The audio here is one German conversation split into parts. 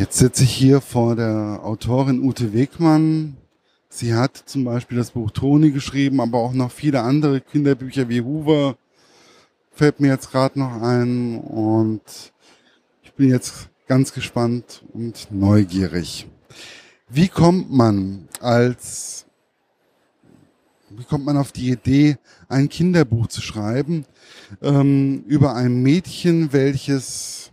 Jetzt sitze ich hier vor der Autorin Ute Wegmann. Sie hat zum Beispiel das Buch Toni geschrieben, aber auch noch viele andere Kinderbücher wie Hoover fällt mir jetzt gerade noch ein und ich bin jetzt ganz gespannt und neugierig. Wie kommt man als, wie kommt man auf die Idee, ein Kinderbuch zu schreiben ähm, über ein Mädchen, welches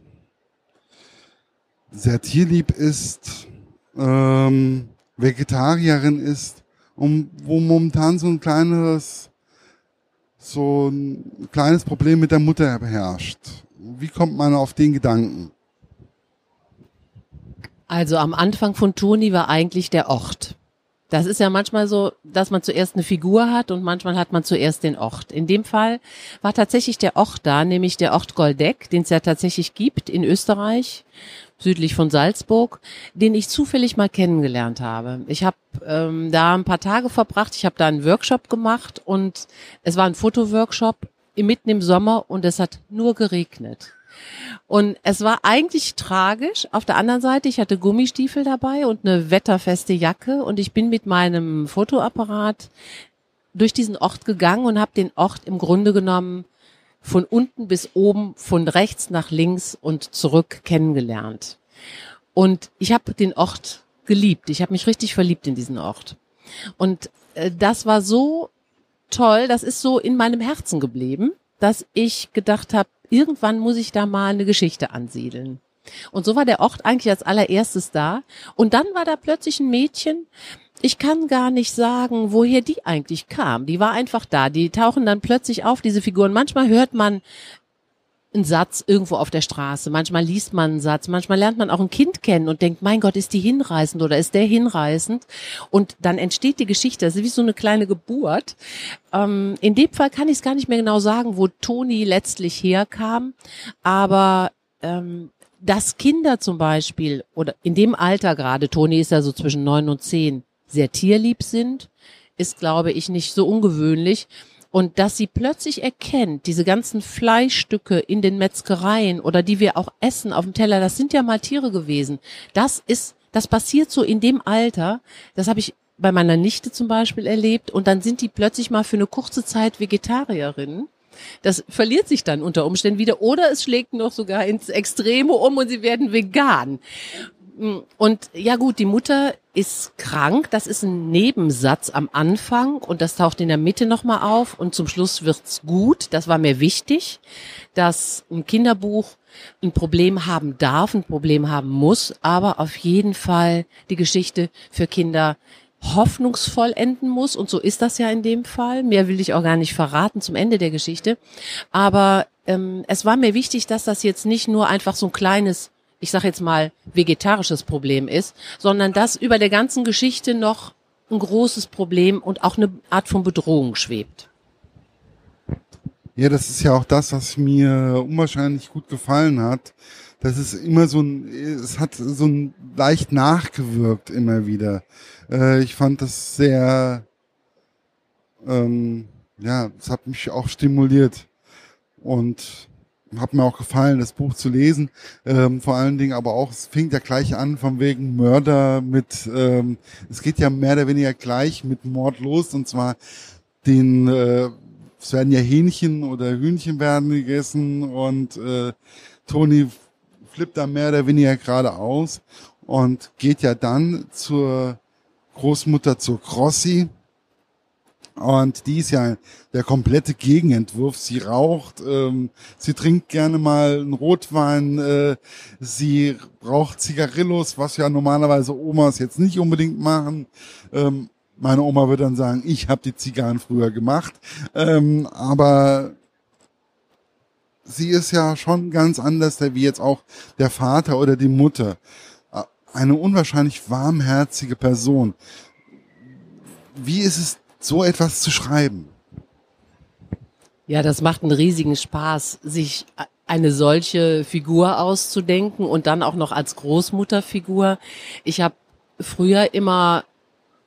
sehr tierlieb ist, ähm, Vegetarierin ist und wo momentan so ein kleines, so ein kleines Problem mit der Mutter herrscht. Wie kommt man auf den Gedanken? Also am Anfang von Toni war eigentlich der Ort. Das ist ja manchmal so, dass man zuerst eine Figur hat und manchmal hat man zuerst den Ort. In dem Fall war tatsächlich der Ort da, nämlich der Ort Goldeck, den es ja tatsächlich gibt in Österreich, südlich von Salzburg, den ich zufällig mal kennengelernt habe. Ich habe ähm, da ein paar Tage verbracht, ich habe da einen Workshop gemacht und es war ein Fotoworkshop mitten im Sommer und es hat nur geregnet. Und es war eigentlich tragisch. Auf der anderen Seite, ich hatte Gummistiefel dabei und eine wetterfeste Jacke und ich bin mit meinem Fotoapparat durch diesen Ort gegangen und habe den Ort im Grunde genommen von unten bis oben, von rechts nach links und zurück kennengelernt. Und ich habe den Ort geliebt. Ich habe mich richtig verliebt in diesen Ort. Und äh, das war so toll, das ist so in meinem Herzen geblieben, dass ich gedacht habe, irgendwann muss ich da mal eine Geschichte ansiedeln. Und so war der Ort eigentlich als allererstes da. Und dann war da plötzlich ein Mädchen. Ich kann gar nicht sagen, woher die eigentlich kam. Die war einfach da. Die tauchen dann plötzlich auf, diese Figuren. Manchmal hört man einen Satz irgendwo auf der Straße. Manchmal liest man einen Satz. Manchmal lernt man auch ein Kind kennen und denkt, mein Gott, ist die hinreißend oder ist der hinreißend? Und dann entsteht die Geschichte. Das ist wie so eine kleine Geburt. Ähm, in dem Fall kann ich es gar nicht mehr genau sagen, wo Toni letztlich herkam. Aber ähm, dass Kinder zum Beispiel oder in dem Alter gerade, Toni ist ja so zwischen neun und zehn, sehr tierlieb sind, ist, glaube ich, nicht so ungewöhnlich. Und dass sie plötzlich erkennt, diese ganzen Fleischstücke in den Metzgereien oder die wir auch essen auf dem Teller, das sind ja mal Tiere gewesen. Das ist, das passiert so in dem Alter. Das habe ich bei meiner Nichte zum Beispiel erlebt. Und dann sind die plötzlich mal für eine kurze Zeit Vegetarierinnen. Das verliert sich dann unter Umständen wieder oder es schlägt noch sogar ins Extreme um und sie werden vegan. Und ja gut, die Mutter ist krank. Das ist ein Nebensatz am Anfang und das taucht in der Mitte nochmal auf und zum Schluss wird's gut. Das war mir wichtig, dass ein Kinderbuch ein Problem haben darf, ein Problem haben muss, aber auf jeden Fall die Geschichte für Kinder hoffnungsvoll enden muss. Und so ist das ja in dem Fall. Mehr will ich auch gar nicht verraten zum Ende der Geschichte. Aber ähm, es war mir wichtig, dass das jetzt nicht nur einfach so ein kleines ich sage jetzt mal, vegetarisches Problem ist, sondern dass über der ganzen Geschichte noch ein großes Problem und auch eine Art von Bedrohung schwebt. Ja, das ist ja auch das, was mir unwahrscheinlich gut gefallen hat. Das ist immer so ein, es hat so ein leicht nachgewirkt immer wieder. Äh, ich fand das sehr, ähm, ja, es hat mich auch stimuliert. Und hat mir auch gefallen, das Buch zu lesen. Ähm, vor allen Dingen aber auch, es fing ja gleich an von wegen Mörder mit, ähm, es geht ja mehr oder weniger gleich mit Mord los und zwar den, äh, es werden ja Hähnchen oder Hühnchen werden gegessen und äh, Toni flippt da mehr oder weniger gerade aus und geht ja dann zur Großmutter zur Crossi und die ist ja der komplette Gegenentwurf. Sie raucht, ähm, sie trinkt gerne mal einen Rotwein, äh, sie raucht Zigarillos, was ja normalerweise Omas jetzt nicht unbedingt machen. Ähm, meine Oma würde dann sagen, ich habe die Zigarren früher gemacht. Ähm, aber sie ist ja schon ganz anders, wie jetzt auch der Vater oder die Mutter. Eine unwahrscheinlich warmherzige Person. Wie ist es so etwas zu schreiben? Ja, das macht einen riesigen Spaß, sich eine solche Figur auszudenken und dann auch noch als Großmutterfigur. Ich habe früher immer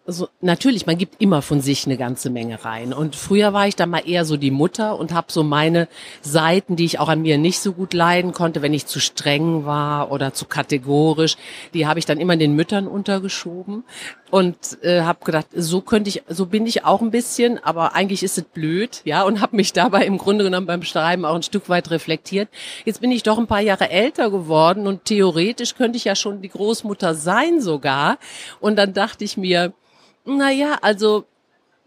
so, natürlich, man gibt immer von sich eine ganze Menge rein. Und früher war ich dann mal eher so die Mutter und habe so meine Seiten, die ich auch an mir nicht so gut leiden konnte, wenn ich zu streng war oder zu kategorisch, die habe ich dann immer den Müttern untergeschoben und äh, habe gedacht, so könnte ich, so bin ich auch ein bisschen, aber eigentlich ist es blöd, ja, und habe mich dabei im Grunde genommen beim Schreiben auch ein Stück weit reflektiert. Jetzt bin ich doch ein paar Jahre älter geworden und theoretisch könnte ich ja schon die Großmutter sein sogar. Und dann dachte ich mir, naja, also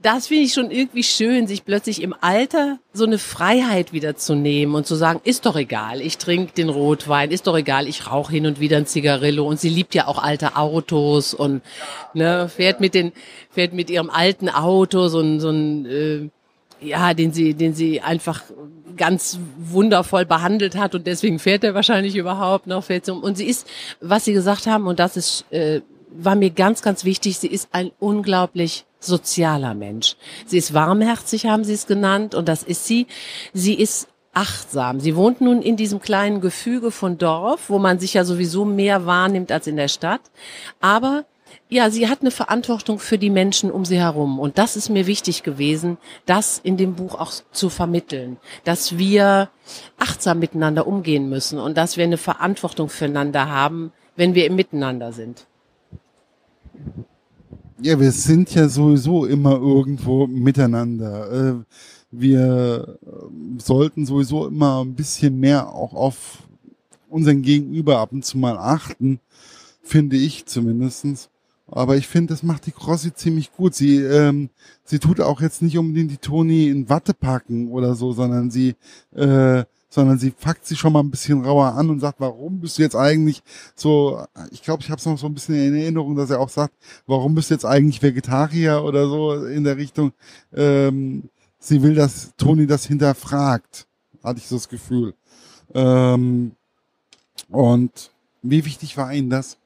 das finde ich schon irgendwie schön, sich plötzlich im Alter so eine Freiheit wieder zu nehmen und zu sagen, ist doch egal, ich trinke den Rotwein, ist doch egal, ich rauche hin und wieder ein Zigarillo und sie liebt ja auch alte Autos und ne, fährt mit den fährt mit ihrem alten Auto so ein so ein äh, ja, den sie den sie einfach ganz wundervoll behandelt hat und deswegen fährt er wahrscheinlich überhaupt noch fährt so, und sie ist, was sie gesagt haben und das ist äh, war mir ganz, ganz wichtig, sie ist ein unglaublich sozialer Mensch. Sie ist warmherzig, haben sie es genannt, und das ist sie. Sie ist achtsam. Sie wohnt nun in diesem kleinen Gefüge von Dorf, wo man sich ja sowieso mehr wahrnimmt als in der Stadt. Aber ja, sie hat eine Verantwortung für die Menschen um sie herum. Und das ist mir wichtig gewesen, das in dem Buch auch zu vermitteln, dass wir achtsam miteinander umgehen müssen und dass wir eine Verantwortung füreinander haben, wenn wir im Miteinander sind. Ja, wir sind ja sowieso immer irgendwo miteinander. Äh, wir äh, sollten sowieso immer ein bisschen mehr auch auf unseren Gegenüber ab und zu mal achten, finde ich zumindestens. Aber ich finde, das macht die Crossi ziemlich gut. Sie, ähm, sie tut auch jetzt nicht unbedingt die Toni in Watte packen oder so, sondern sie äh, sondern sie packt sie schon mal ein bisschen rauer an und sagt, warum bist du jetzt eigentlich so, ich glaube, ich habe es noch so ein bisschen in Erinnerung, dass er auch sagt, warum bist du jetzt eigentlich Vegetarier oder so in der Richtung. Ähm, sie will, dass Toni das hinterfragt, hatte ich so das Gefühl. Ähm, und wie wichtig war Ihnen das?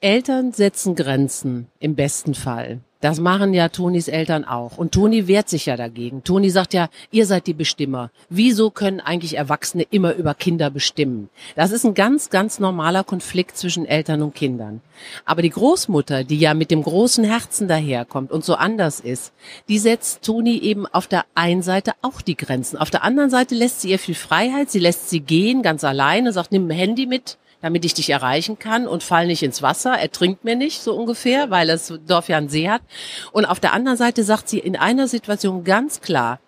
Eltern setzen Grenzen im besten Fall. Das machen ja Tonis Eltern auch. Und Toni wehrt sich ja dagegen. Toni sagt ja, ihr seid die Bestimmer. Wieso können eigentlich Erwachsene immer über Kinder bestimmen? Das ist ein ganz, ganz normaler Konflikt zwischen Eltern und Kindern. Aber die Großmutter, die ja mit dem großen Herzen daherkommt und so anders ist, die setzt Toni eben auf der einen Seite auch die Grenzen. Auf der anderen Seite lässt sie ihr viel Freiheit. Sie lässt sie gehen ganz alleine, sagt, nimm ein Handy mit, damit ich dich erreichen kann und fall nicht ins Wasser, ertrinkt mir nicht, so ungefähr, weil das Dorf ja einen See hat. Und auf der anderen Seite sagt sie in einer Situation ganz klar,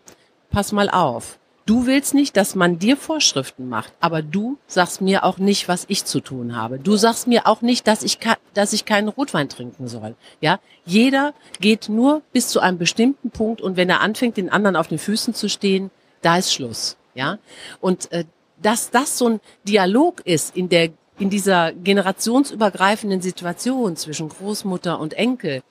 pass mal auf, Du willst nicht, dass man dir Vorschriften macht, aber du sagst mir auch nicht, was ich zu tun habe. Du sagst mir auch nicht, dass ich, dass ich keinen Rotwein trinken soll. Ja, jeder geht nur bis zu einem bestimmten Punkt und wenn er anfängt, den anderen auf den Füßen zu stehen, da ist Schluss. Ja, und äh, dass das so ein Dialog ist in der in dieser generationsübergreifenden Situation zwischen Großmutter und Enkel,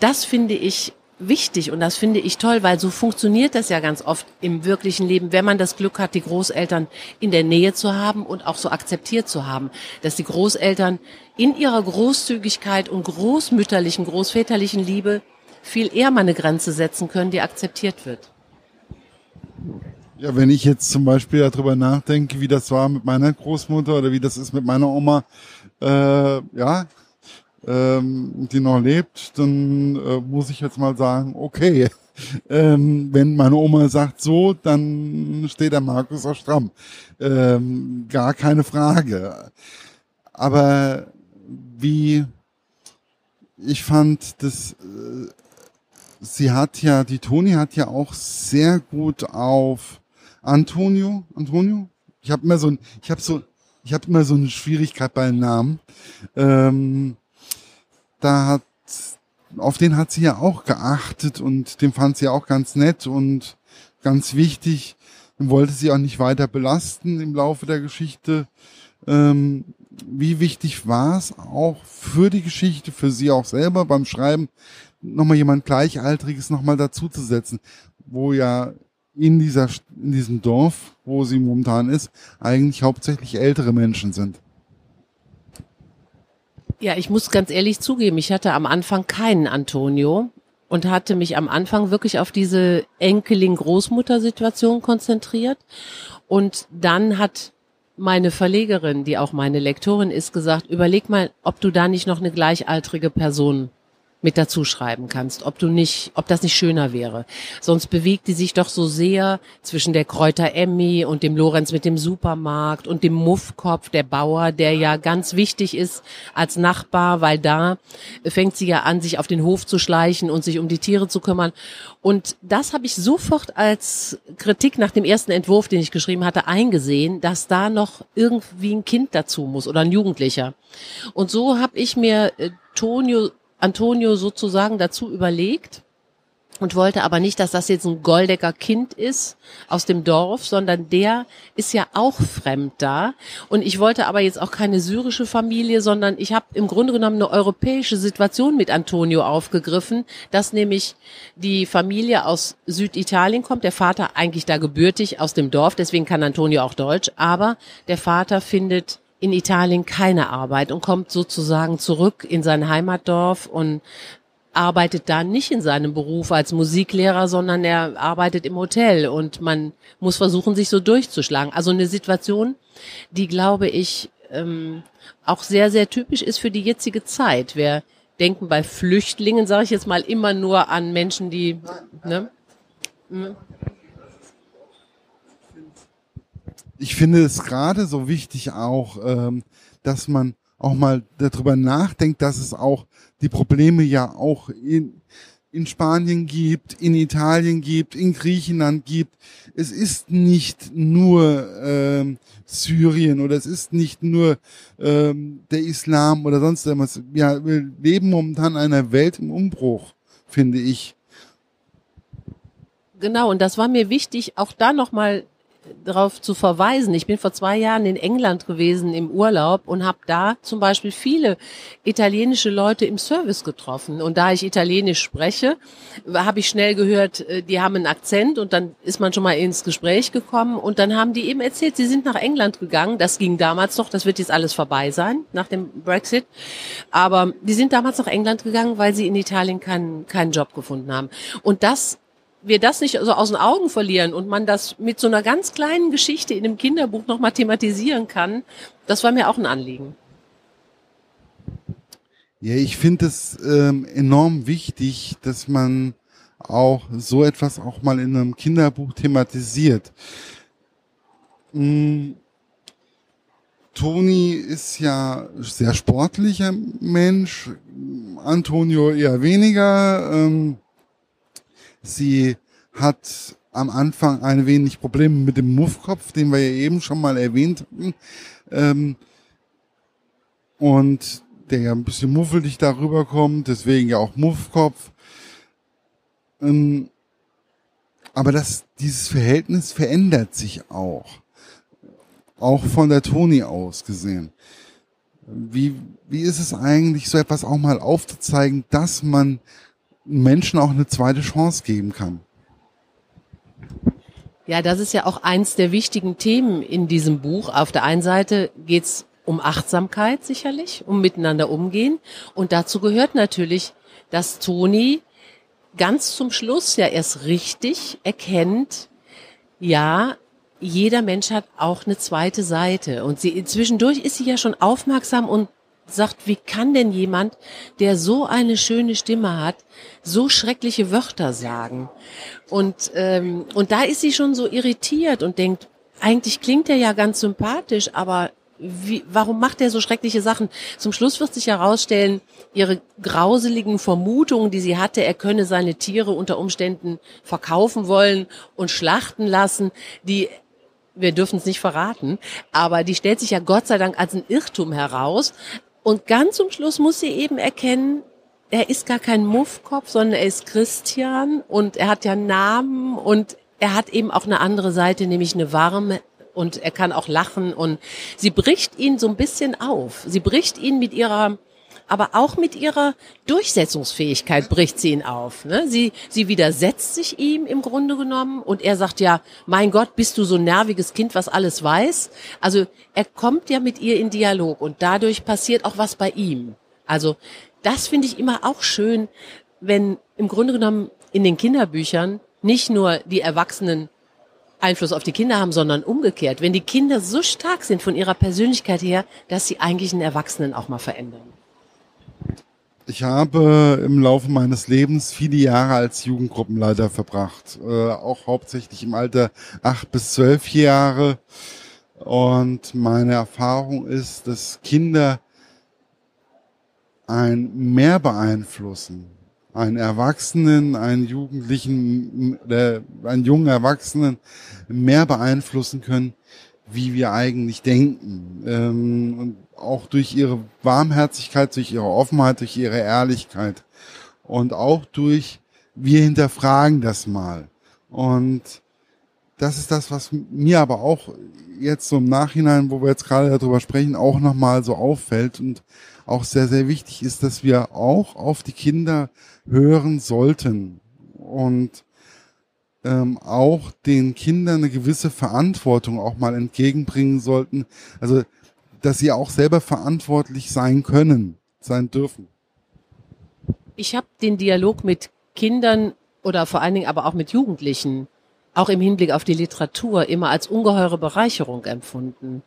das finde ich wichtig und das finde ich toll, weil so funktioniert das ja ganz oft im wirklichen Leben, wenn man das Glück hat, die Großeltern in der Nähe zu haben und auch so akzeptiert zu haben, dass die Großeltern in ihrer Großzügigkeit und großmütterlichen, großväterlichen Liebe viel eher mal eine Grenze setzen können, die akzeptiert wird. Ja, wenn ich jetzt zum Beispiel darüber nachdenke, wie das war mit meiner Großmutter oder wie das ist mit meiner Oma, äh, ja, ähm, die noch lebt, dann äh, muss ich jetzt mal sagen, okay, ähm, wenn meine Oma sagt so, dann steht der Markus auch stramm. Ähm, gar keine Frage. Aber wie ich fand, dass äh, sie hat ja, die Toni hat ja auch sehr gut auf Antonio, Antonio? Ich habe immer so ein, ich habe so, ich habe immer so eine Schwierigkeit bei Namen. Ähm, da hat, auf den hat sie ja auch geachtet und den fand sie auch ganz nett und ganz wichtig und wollte sie auch nicht weiter belasten im Laufe der Geschichte. Ähm, wie wichtig war es auch für die Geschichte, für sie auch selber beim Schreiben, nochmal jemand Gleichaltriges nochmal dazuzusetzen, wo ja in dieser, in diesem Dorf, wo sie momentan ist, eigentlich hauptsächlich ältere Menschen sind. Ja, ich muss ganz ehrlich zugeben, ich hatte am Anfang keinen Antonio und hatte mich am Anfang wirklich auf diese Enkelin-Großmutter-Situation konzentriert. Und dann hat meine Verlegerin, die auch meine Lektorin ist, gesagt, überleg mal, ob du da nicht noch eine gleichaltrige Person mit dazu schreiben kannst, ob du nicht, ob das nicht schöner wäre. Sonst bewegt die sich doch so sehr zwischen der Kräuter Emmy und dem Lorenz mit dem Supermarkt und dem Muffkopf, der Bauer, der ja ganz wichtig ist als Nachbar, weil da fängt sie ja an, sich auf den Hof zu schleichen und sich um die Tiere zu kümmern. Und das habe ich sofort als Kritik nach dem ersten Entwurf, den ich geschrieben hatte, eingesehen, dass da noch irgendwie ein Kind dazu muss oder ein Jugendlicher. Und so habe ich mir äh, Tonio Antonio sozusagen dazu überlegt und wollte aber nicht, dass das jetzt ein Goldecker Kind ist aus dem Dorf, sondern der ist ja auch fremd da. Und ich wollte aber jetzt auch keine syrische Familie, sondern ich habe im Grunde genommen eine europäische Situation mit Antonio aufgegriffen, dass nämlich die Familie aus Süditalien kommt, der Vater eigentlich da gebürtig aus dem Dorf, deswegen kann Antonio auch Deutsch, aber der Vater findet in Italien keine Arbeit und kommt sozusagen zurück in sein Heimatdorf und arbeitet da nicht in seinem Beruf als Musiklehrer, sondern er arbeitet im Hotel und man muss versuchen, sich so durchzuschlagen. Also eine Situation, die, glaube ich, ähm, auch sehr, sehr typisch ist für die jetzige Zeit. Wir denken bei Flüchtlingen, sage ich jetzt mal, immer nur an Menschen, die... Ne? Ich finde es gerade so wichtig auch, ähm, dass man auch mal darüber nachdenkt, dass es auch die Probleme ja auch in, in Spanien gibt, in Italien gibt, in Griechenland gibt. Es ist nicht nur ähm, Syrien oder es ist nicht nur ähm, der Islam oder sonst irgendwas. Ja, wir leben momentan in einer Welt im Umbruch, finde ich. Genau, und das war mir wichtig, auch da nochmal darauf zu verweisen. Ich bin vor zwei Jahren in England gewesen im Urlaub und habe da zum Beispiel viele italienische Leute im Service getroffen. Und da ich Italienisch spreche, habe ich schnell gehört, äh, die haben einen Akzent und dann ist man schon mal ins Gespräch gekommen und dann haben die eben erzählt, sie sind nach England gegangen. Das ging damals noch, das wird jetzt alles vorbei sein nach dem Brexit. Aber die sind damals nach England gegangen, weil sie in Italien keinen, keinen Job gefunden haben. Und das wir das nicht so aus den Augen verlieren und man das mit so einer ganz kleinen Geschichte in einem Kinderbuch nochmal thematisieren kann, das war mir auch ein Anliegen. Ja, ich finde es ähm, enorm wichtig, dass man auch so etwas auch mal in einem Kinderbuch thematisiert. Hm, Toni ist ja sehr sportlicher Mensch, Antonio eher weniger. Ähm, Sie hat am Anfang ein wenig Probleme mit dem Muffkopf, den wir ja eben schon mal erwähnt hatten. Ähm, und der ja ein bisschen muffelig darüber kommt, deswegen ja auch Muffkopf. Ähm, aber das, dieses Verhältnis verändert sich auch. Auch von der Toni aus gesehen. Wie, wie ist es eigentlich, so etwas auch mal aufzuzeigen, dass man Menschen auch eine zweite Chance geben kann. Ja, das ist ja auch eins der wichtigen Themen in diesem Buch. Auf der einen Seite geht's um Achtsamkeit sicherlich, um miteinander umgehen. Und dazu gehört natürlich, dass Toni ganz zum Schluss ja erst richtig erkennt, ja, jeder Mensch hat auch eine zweite Seite. Und sie, zwischendurch ist sie ja schon aufmerksam und sagt, wie kann denn jemand, der so eine schöne Stimme hat, so schreckliche Wörter sagen? Und, ähm, und da ist sie schon so irritiert und denkt, eigentlich klingt er ja ganz sympathisch, aber wie, warum macht er so schreckliche Sachen? Zum Schluss wird sich herausstellen, ihre grauseligen Vermutungen, die sie hatte, er könne seine Tiere unter Umständen verkaufen wollen und schlachten lassen, die wir dürfen es nicht verraten, aber die stellt sich ja Gott sei Dank als ein Irrtum heraus. Und ganz zum Schluss muss sie eben erkennen, er ist gar kein Muffkopf, sondern er ist Christian und er hat ja Namen und er hat eben auch eine andere Seite, nämlich eine warme und er kann auch lachen und sie bricht ihn so ein bisschen auf. Sie bricht ihn mit ihrer aber auch mit ihrer Durchsetzungsfähigkeit bricht sie ihn auf. Ne? Sie, sie widersetzt sich ihm im Grunde genommen und er sagt ja, mein Gott, bist du so ein nerviges Kind, was alles weiß. Also er kommt ja mit ihr in Dialog und dadurch passiert auch was bei ihm. Also das finde ich immer auch schön, wenn im Grunde genommen in den Kinderbüchern nicht nur die Erwachsenen Einfluss auf die Kinder haben, sondern umgekehrt. Wenn die Kinder so stark sind von ihrer Persönlichkeit her, dass sie eigentlich einen Erwachsenen auch mal verändern. Ich habe im Laufe meines Lebens viele Jahre als Jugendgruppenleiter verbracht, äh, auch hauptsächlich im Alter acht bis zwölf Jahre. Und meine Erfahrung ist, dass Kinder ein mehr beeinflussen, einen Erwachsenen, einen Jugendlichen, äh, einen jungen Erwachsenen mehr beeinflussen können, wie wir eigentlich denken. Ähm, und auch durch ihre Warmherzigkeit, durch ihre Offenheit, durch ihre Ehrlichkeit. Und auch durch, wir hinterfragen das mal. Und das ist das, was mir aber auch jetzt so im Nachhinein, wo wir jetzt gerade darüber sprechen, auch nochmal so auffällt und auch sehr, sehr wichtig ist, dass wir auch auf die Kinder hören sollten und ähm, auch den Kindern eine gewisse Verantwortung auch mal entgegenbringen sollten. Also, dass sie auch selber verantwortlich sein können, sein dürfen. Ich habe den Dialog mit Kindern oder vor allen Dingen aber auch mit Jugendlichen, auch im Hinblick auf die Literatur, immer als ungeheure Bereicherung empfunden.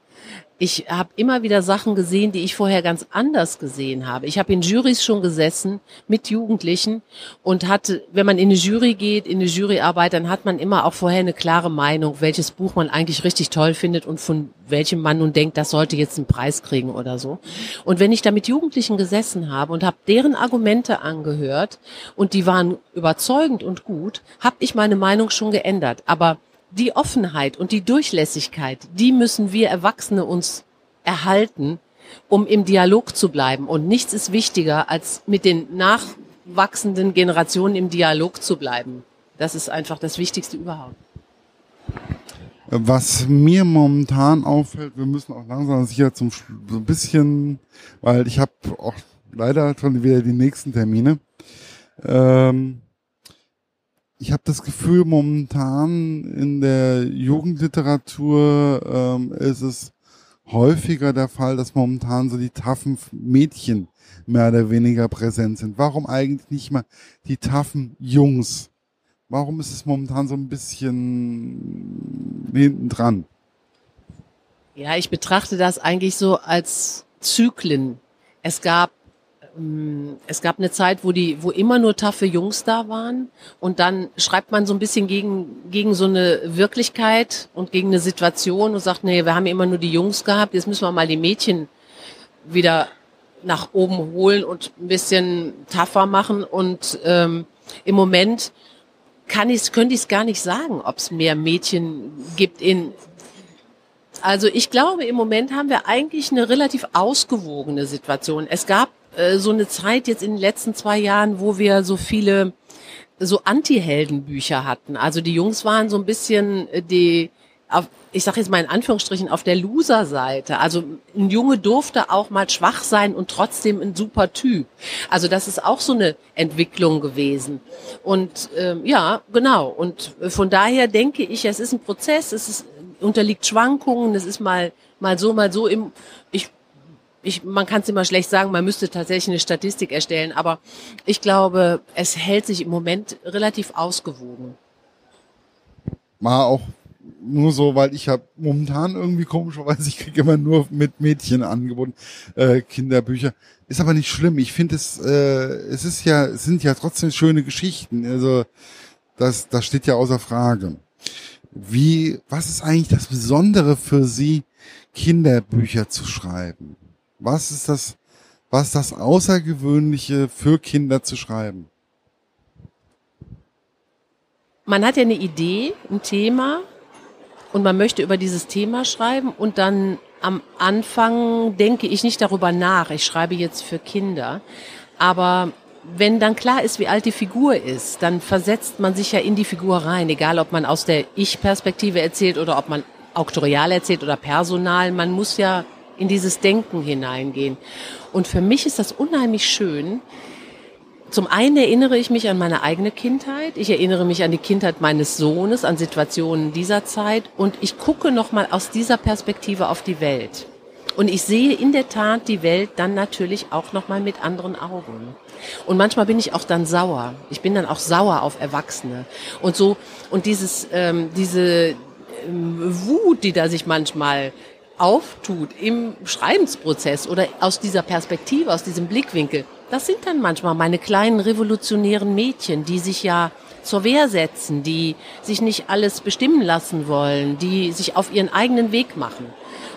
Ich habe immer wieder Sachen gesehen, die ich vorher ganz anders gesehen habe. Ich habe in Jurys schon gesessen mit Jugendlichen und hatte, wenn man in eine Jury geht, in eine Juryarbeit, dann hat man immer auch vorher eine klare Meinung, welches Buch man eigentlich richtig toll findet und von welchem man nun denkt, das sollte jetzt einen Preis kriegen oder so. Und wenn ich da mit Jugendlichen gesessen habe und habe deren Argumente angehört und die waren überzeugend und gut, habe ich meine Meinung schon geändert. Aber die Offenheit und die Durchlässigkeit, die müssen wir Erwachsene uns erhalten, um im Dialog zu bleiben. Und nichts ist wichtiger, als mit den nachwachsenden Generationen im Dialog zu bleiben. Das ist einfach das Wichtigste überhaupt. Was mir momentan auffällt, wir müssen auch langsam sicher zum so ein bisschen, weil ich habe auch leider schon wieder die nächsten Termine. Ähm, ich habe das Gefühl, momentan in der Jugendliteratur ähm, ist es häufiger der Fall, dass momentan so die taffen Mädchen mehr oder weniger präsent sind. Warum eigentlich nicht mal die taffen Jungs? Warum ist es momentan so ein bisschen hinten dran? Ja, ich betrachte das eigentlich so als Zyklen. Es gab es gab eine Zeit, wo die, wo immer nur taffe Jungs da waren und dann schreibt man so ein bisschen gegen, gegen so eine Wirklichkeit und gegen eine Situation und sagt, nee, wir haben immer nur die Jungs gehabt, jetzt müssen wir mal die Mädchen wieder nach oben holen und ein bisschen tougher machen und ähm, im Moment kann ich könnte ich es gar nicht sagen, ob es mehr Mädchen gibt in also ich glaube, im Moment haben wir eigentlich eine relativ ausgewogene Situation. Es gab äh, so eine Zeit jetzt in den letzten zwei Jahren, wo wir so viele so Anti-Heldenbücher hatten. Also die Jungs waren so ein bisschen äh, die, auf, ich sage jetzt mal in Anführungsstrichen, auf der Loser-Seite. Also ein Junge durfte auch mal schwach sein und trotzdem ein super Typ. Also das ist auch so eine Entwicklung gewesen. Und ähm, ja, genau. Und von daher denke ich, es ist ein Prozess, es ist, unterliegt Schwankungen, es ist mal mal so, mal so. Im, ich ich, man kann es immer schlecht sagen, man müsste tatsächlich eine Statistik erstellen, aber ich glaube, es hält sich im Moment relativ ausgewogen. War auch nur so, weil ich habe momentan irgendwie komischerweise, ich kriege immer nur mit Mädchen angeboten, äh, Kinderbücher. Ist aber nicht schlimm. Ich finde es, äh, es ist ja, es sind ja trotzdem schöne Geschichten. Also das, das steht ja außer Frage. Wie, was ist eigentlich das Besondere für Sie, Kinderbücher zu schreiben? Was ist das, was das Außergewöhnliche für Kinder zu schreiben? Man hat ja eine Idee, ein Thema und man möchte über dieses Thema schreiben und dann am Anfang denke ich nicht darüber nach. Ich schreibe jetzt für Kinder. Aber wenn dann klar ist, wie alt die Figur ist, dann versetzt man sich ja in die Figur rein, egal ob man aus der Ich-Perspektive erzählt oder ob man auktorial erzählt oder personal. Man muss ja in dieses Denken hineingehen. Und für mich ist das unheimlich schön. Zum einen erinnere ich mich an meine eigene Kindheit. Ich erinnere mich an die Kindheit meines Sohnes, an Situationen dieser Zeit. Und ich gucke nochmal aus dieser Perspektive auf die Welt. Und ich sehe in der Tat die Welt dann natürlich auch nochmal mit anderen Augen. Und manchmal bin ich auch dann sauer. Ich bin dann auch sauer auf Erwachsene. Und so, und dieses, ähm, diese, ähm, Wut, die da sich manchmal auftut im Schreibensprozess oder aus dieser Perspektive, aus diesem Blickwinkel, das sind dann manchmal meine kleinen revolutionären Mädchen, die sich ja zur Wehr setzen, die sich nicht alles bestimmen lassen wollen, die sich auf ihren eigenen Weg machen.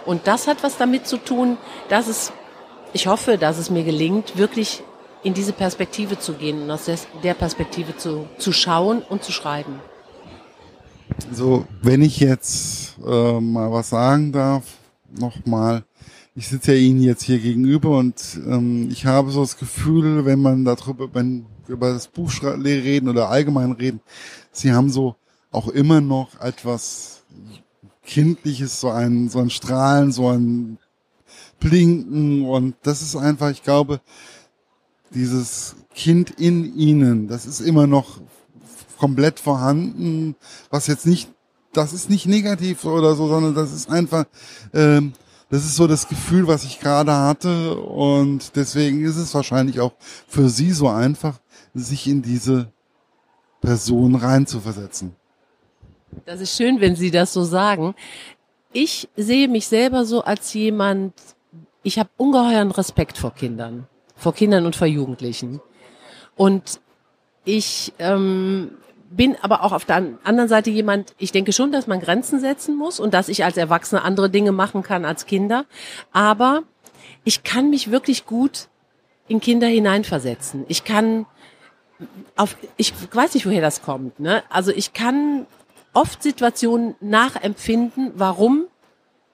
Und das hat was damit zu tun, dass es, ich hoffe, dass es mir gelingt, wirklich in diese Perspektive zu gehen und aus der Perspektive zu, zu schauen und zu schreiben. So, wenn ich jetzt äh, mal was sagen darf, nochmal, ich sitze ja Ihnen jetzt hier gegenüber und ähm, ich habe so das Gefühl, wenn man darüber, wenn wir über das Buch reden oder allgemein reden, Sie haben so auch immer noch etwas Kindliches, so ein, so ein Strahlen, so ein Blinken und das ist einfach, ich glaube, dieses Kind in Ihnen, das ist immer noch komplett vorhanden, was jetzt nicht, das ist nicht negativ oder so, sondern das ist einfach, ähm, das ist so das Gefühl, was ich gerade hatte und deswegen ist es wahrscheinlich auch für Sie so einfach, sich in diese Person reinzuversetzen. Das ist schön, wenn Sie das so sagen. Ich sehe mich selber so als jemand, ich habe ungeheuren Respekt vor Kindern, vor Kindern und vor Jugendlichen. Und ich ähm, bin aber auch auf der anderen Seite jemand, ich denke schon, dass man Grenzen setzen muss und dass ich als Erwachsene andere Dinge machen kann als Kinder. Aber ich kann mich wirklich gut in Kinder hineinversetzen. Ich kann auf, ich weiß nicht, woher das kommt, ne? Also ich kann oft Situationen nachempfinden, warum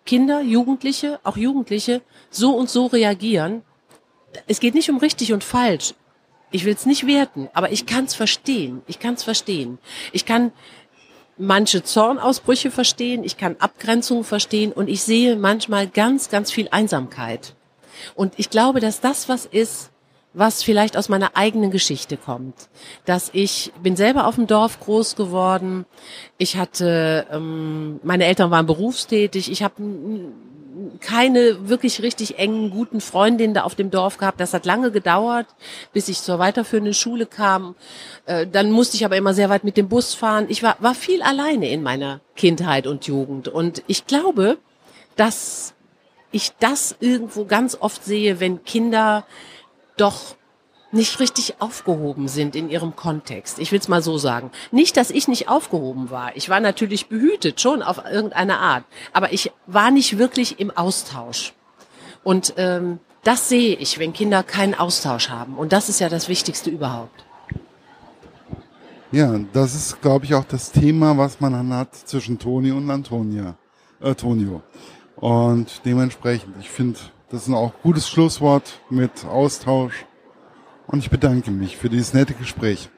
Kinder, Jugendliche, auch Jugendliche so und so reagieren. Es geht nicht um richtig und falsch. Ich will es nicht werten, aber ich kann es verstehen. Ich kann es verstehen. Ich kann manche Zornausbrüche verstehen, ich kann Abgrenzungen verstehen und ich sehe manchmal ganz, ganz viel Einsamkeit. Und ich glaube, dass das was ist, was vielleicht aus meiner eigenen Geschichte kommt. Dass ich bin selber auf dem Dorf groß geworden. Ich hatte, ähm, meine Eltern waren berufstätig. Ich habe keine wirklich richtig engen, guten Freundinnen da auf dem Dorf gehabt. Das hat lange gedauert, bis ich zur weiterführenden Schule kam. Äh, dann musste ich aber immer sehr weit mit dem Bus fahren. Ich war, war viel alleine in meiner Kindheit und Jugend. Und ich glaube, dass ich das irgendwo ganz oft sehe, wenn Kinder doch nicht richtig aufgehoben sind in ihrem Kontext. Ich will es mal so sagen. Nicht, dass ich nicht aufgehoben war. Ich war natürlich behütet, schon auf irgendeine Art. Aber ich war nicht wirklich im Austausch. Und ähm, das sehe ich, wenn Kinder keinen Austausch haben. Und das ist ja das Wichtigste überhaupt. Ja, das ist, glaube ich, auch das Thema, was man dann hat zwischen Toni und Antonia, äh, Tonio. Und dementsprechend, ich finde, das ist ein auch gutes Schlusswort mit Austausch und ich bedanke mich für dieses nette Gespräch.